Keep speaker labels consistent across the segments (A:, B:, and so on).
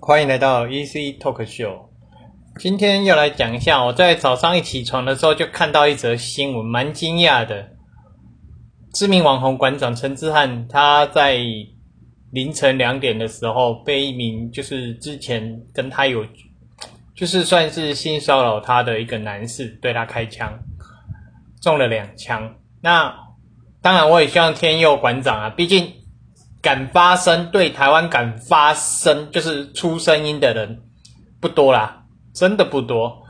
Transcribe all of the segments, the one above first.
A: 欢迎来到 EC Talk Show。今天要来讲一下，我在早上一起床的时候就看到一则新闻，蛮惊讶的。知名网红馆长陈志汉，他在凌晨两点的时候，被一名就是之前跟他有，就是算是性骚扰他的一个男士对他开枪，中了两枪。那当然，我也希望天佑馆长啊，毕竟。敢发声，对台湾敢发声，就是出声音的人不多啦，真的不多，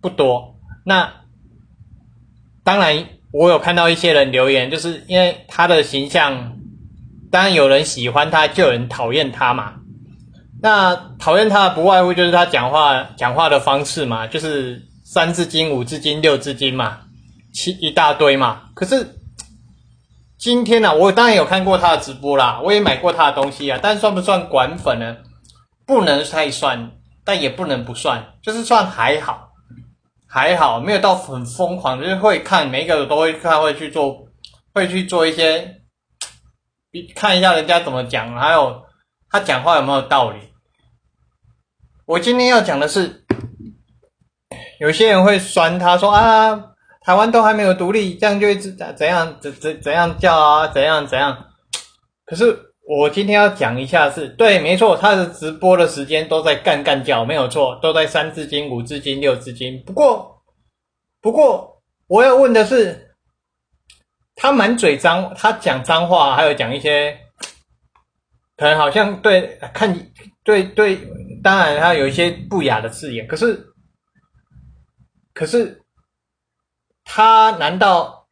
A: 不多。那当然，我有看到一些人留言，就是因为他的形象，当然有人喜欢他，就有人讨厌他嘛。那讨厌他的不外乎就是他讲话讲话的方式嘛，就是三字经、五字经、六字经嘛，七一大堆嘛。可是。今天呢，我当然有看过他的直播啦，我也买过他的东西啊，但算不算管粉呢？不能太算，但也不能不算，就是算还好，还好没有到很疯狂，就是会看每一个都会看，会去做，会去做一些，看一下人家怎么讲，还有他讲话有没有道理。我今天要讲的是，有些人会酸他说啊。台湾都还没有独立，这样就一直怎样怎怎怎样叫啊，怎样怎样。可是我今天要讲一下，是对，没错，他的直播的时间都在干干叫，没有错，都在三字经、五字经、六字经。不过，不过我要问的是，他满嘴脏，他讲脏话，还有讲一些，可能好像对看对对，当然他有一些不雅的字眼，可是，可是。他难道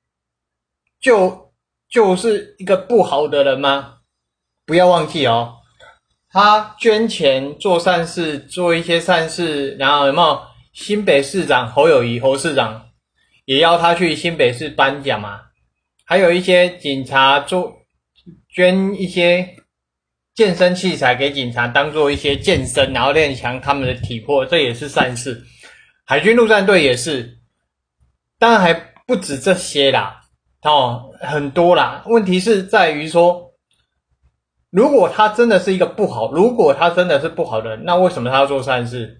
A: 就就是一个不好的人吗？不要忘记哦，他捐钱做善事，做一些善事，然后有没有新北市长侯友谊侯市长也要他去新北市颁奖嘛？还有一些警察做捐一些健身器材给警察，当做一些健身，然后练强他们的体魄，这也是善事。海军陆战队也是。当然还不止这些啦，哦，很多啦。问题是在于说，如果他真的是一个不好，如果他真的是不好的人，那为什么他要做善事？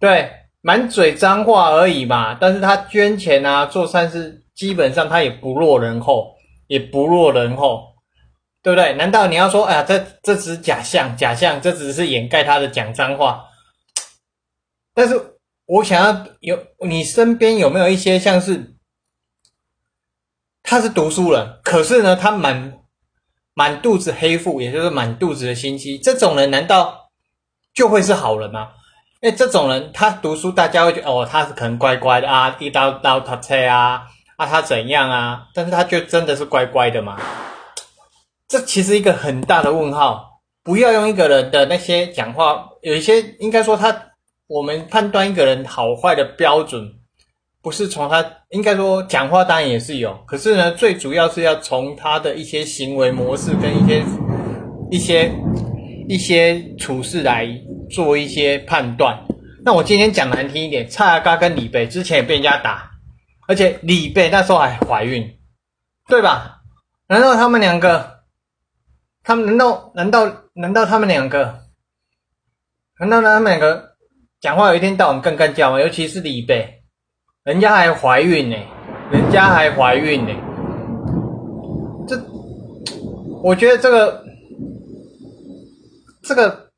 A: 对，满嘴脏话而已嘛。但是他捐钱啊，做善事，基本上他也不落人后，也不落人后，对不对？难道你要说，哎呀，这这只是假象，假象，这只是掩盖他的讲脏话？但是。我想要有你身边有没有一些像是他是读书人，可是呢他满满肚子黑腹，也就是满肚子的心机，这种人难道就会是好人吗？因为这种人他读书，大家会觉得哦他是可能乖乖的啊，一刀刀他车啊啊他怎样啊？但是他就真的是乖乖的吗？这其实一个很大的问号。不要用一个人的那些讲话，有一些应该说他。我们判断一个人好坏的标准，不是从他应该说讲话当然也是有，可是呢，最主要是要从他的一些行为模式跟一些一些一些处事来做一些判断。那我今天讲难听一点，蔡阿嘎跟李贝之前也被人家打，而且李贝那时候还怀孕，对吧？难道他们两个，他们难道难道难道他们两个，难道他们两个？讲话有一天到晚更干叫吗？尤其是李贝，人家还怀孕呢，人家还怀孕呢。这，我觉得这个，这个，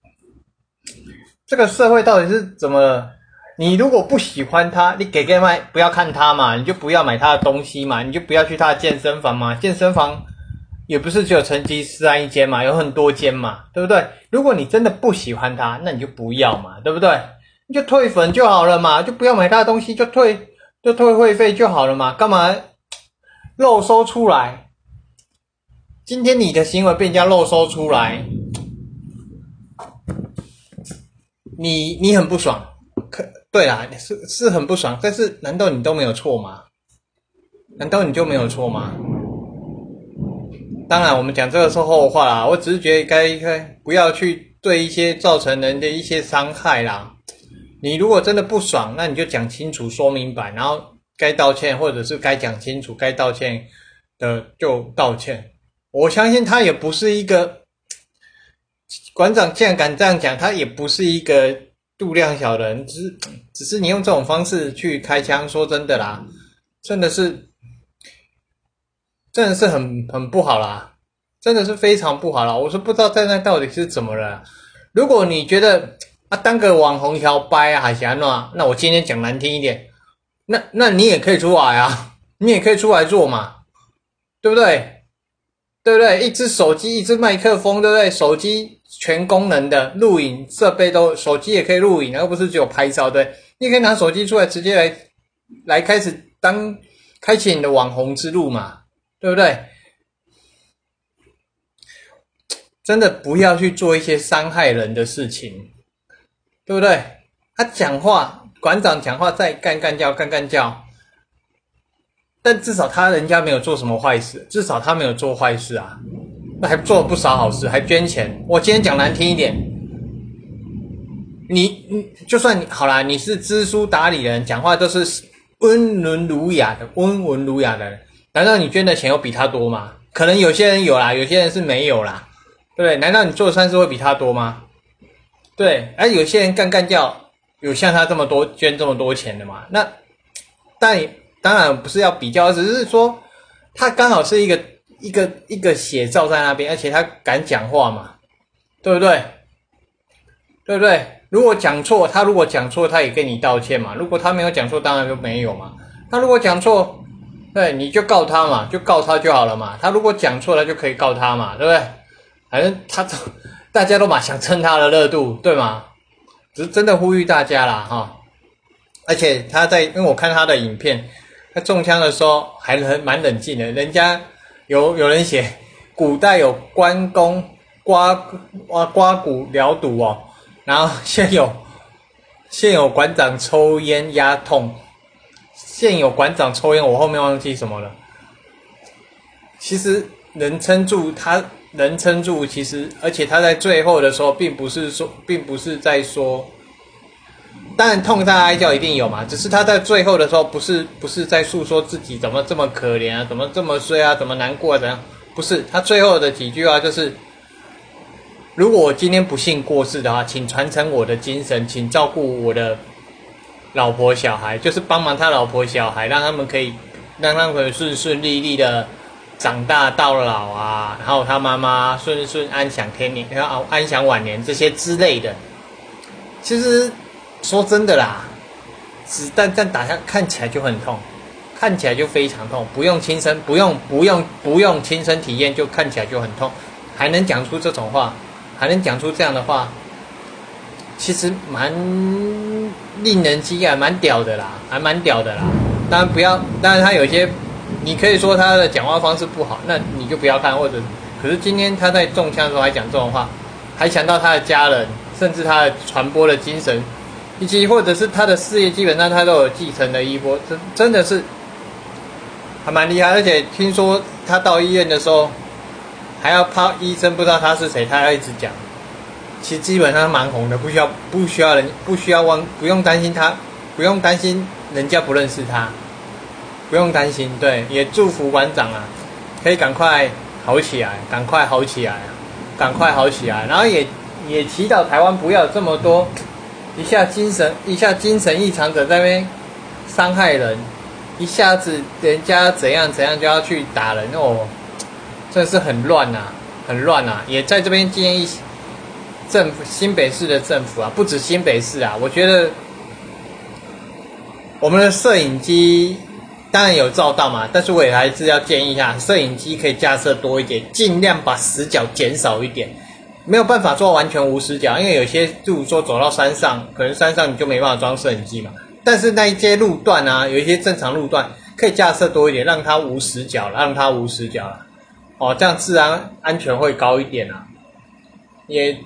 A: 这个社会到底是怎么？你如果不喜欢他，你给给麦，不要看他嘛，你就不要买他的东西嘛，你就不要去他的健身房嘛。健身房也不是只有成吉思汗一间嘛，有很多间嘛，对不对？如果你真的不喜欢他，那你就不要嘛，对不对？就退粉就好了嘛，就不要买他的东西，就退就退会费就好了嘛，干嘛漏收出来？今天你的行为被人家漏收出来，你你很不爽，可对啊，是是很不爽，但是难道你都没有错吗？难道你就没有错吗？当然，我们讲这个是后话啦，我只是觉得该该不要去对一些造成人的一些伤害啦。你如果真的不爽，那你就讲清楚、说明白，然后该道歉或者是该讲清楚、该道歉的就道歉。我相信他也不是一个，馆长既然敢这样讲，他也不是一个度量小人，只是只是你用这种方式去开枪，说真的啦，真的是，真的是很很不好啦，真的是非常不好了。我说不知道在那到底是怎么了。如果你觉得啊当个网红摇摆啊还行那那我今天讲难听一点，那那你也可以出来啊，你也可以出来做嘛，对不对？对不对？一只手机，一只麦克风，对不对？手机全功能的录影设备都，手机也可以录影，而不是只有拍照，对？你可以拿手机出来，直接来来开始当开启你的网红之路嘛，对不对？真的不要去做一些伤害人的事情，对不对？他讲话，馆长讲话再干干叫，干干叫。但至少他人家没有做什么坏事，至少他没有做坏事啊，那还做了不少好事，还捐钱。我今天讲难听一点，你你就算你好啦，你是知书达理人，讲话都是温文儒雅的，温文儒雅的人，难道你捐的钱有比他多吗？可能有些人有啦，有些人是没有啦，对不对？难道你做的善事会比他多吗？对，而有些人干干叫，有像他这么多捐这么多钱的嘛？那但。当然不是要比较，只是说他刚好是一个一个一个写照在那边，而且他敢讲话嘛，对不对？对不对？如果讲错，他如果讲错，他也跟你道歉嘛。如果他没有讲错，当然就没有嘛。他如果讲错，对，你就告他嘛，就告他就好了嘛。他如果讲错了，就可以告他嘛，对不对？反正他大家都嘛想蹭他的热度，对吗？只是真的呼吁大家啦，哈。而且他在，因为我看他的影片。他中枪的时候还很蛮冷静的，人家有有人写，古代有关公刮刮刮骨疗毒哦，然后现有现有馆长抽烟压痛，现有馆长抽烟，我后面忘记什么了。其实能撑住，他能撑住，其实而且他在最后的时候，并不是说，并不是在说。当然，痛他哀叫一定有嘛，只是他在最后的时候，不是不是在诉说自己怎么这么可怜啊，怎么这么衰啊，怎么难过啊，怎样？不是，他最后的几句话就是：如果我今天不幸过世的话，请传承我的精神，请照顾我的老婆小孩，就是帮忙他老婆小孩，让他们可以让他们顺顺利利的长大到老啊，然后他妈妈顺顺安享天年，然后安享晚年这些之类的。其实。说真的啦，子弹弹打下看起来就很痛，看起来就非常痛，不用亲身，不用不用不用亲身体验就看起来就很痛，还能讲出这种话，还能讲出这样的话，其实蛮令人惊讶，蛮屌的啦，还蛮屌的啦。当然不要，当然他有些，你可以说他的讲话方式不好，那你就不要看，或者，可是今天他在中枪的时候还讲这种话，还想到他的家人，甚至他的传播的精神。以及或者是他的事业，基本上他都有继承的衣钵，真真的是还蛮厉害。而且听说他到医院的时候，还要怕医生不知道他是谁，他要一直讲。其实基本上蛮红的，不需要不需要人不需要忘，不用担心他，不用担心人家不认识他，不用担心。对，也祝福馆长啊，可以赶快好起来，赶快好起来，赶快好起来。然后也也祈祷台湾不要这么多。一下精神一下精神异常者在那边伤害人，一下子人家怎样怎样就要去打人哦，真的是很乱呐，很乱呐！也在这边建议政府新北市的政府啊，不止新北市啊，我觉得我们的摄影机当然有照到嘛，但是我也还是要建议一下，摄影机可以架设多一点，尽量把死角减少一点。没有办法做完全无死角，因为有些，例如说走到山上，可能山上你就没办法装摄影机嘛。但是那一些路段啊，有一些正常路段可以架设多一点，让它无死角，让它无死角。哦，这样自然安全会高一点啊。也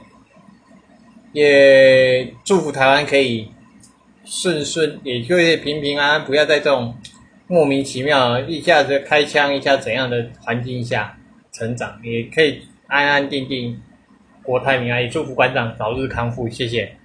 A: 也祝福台湾可以顺顺，也就是平平安安，不要在这种莫名其妙一下子开枪一下怎样的环境下成长，也可以安安定定。国泰民安，也祝福馆长早日康复，谢谢。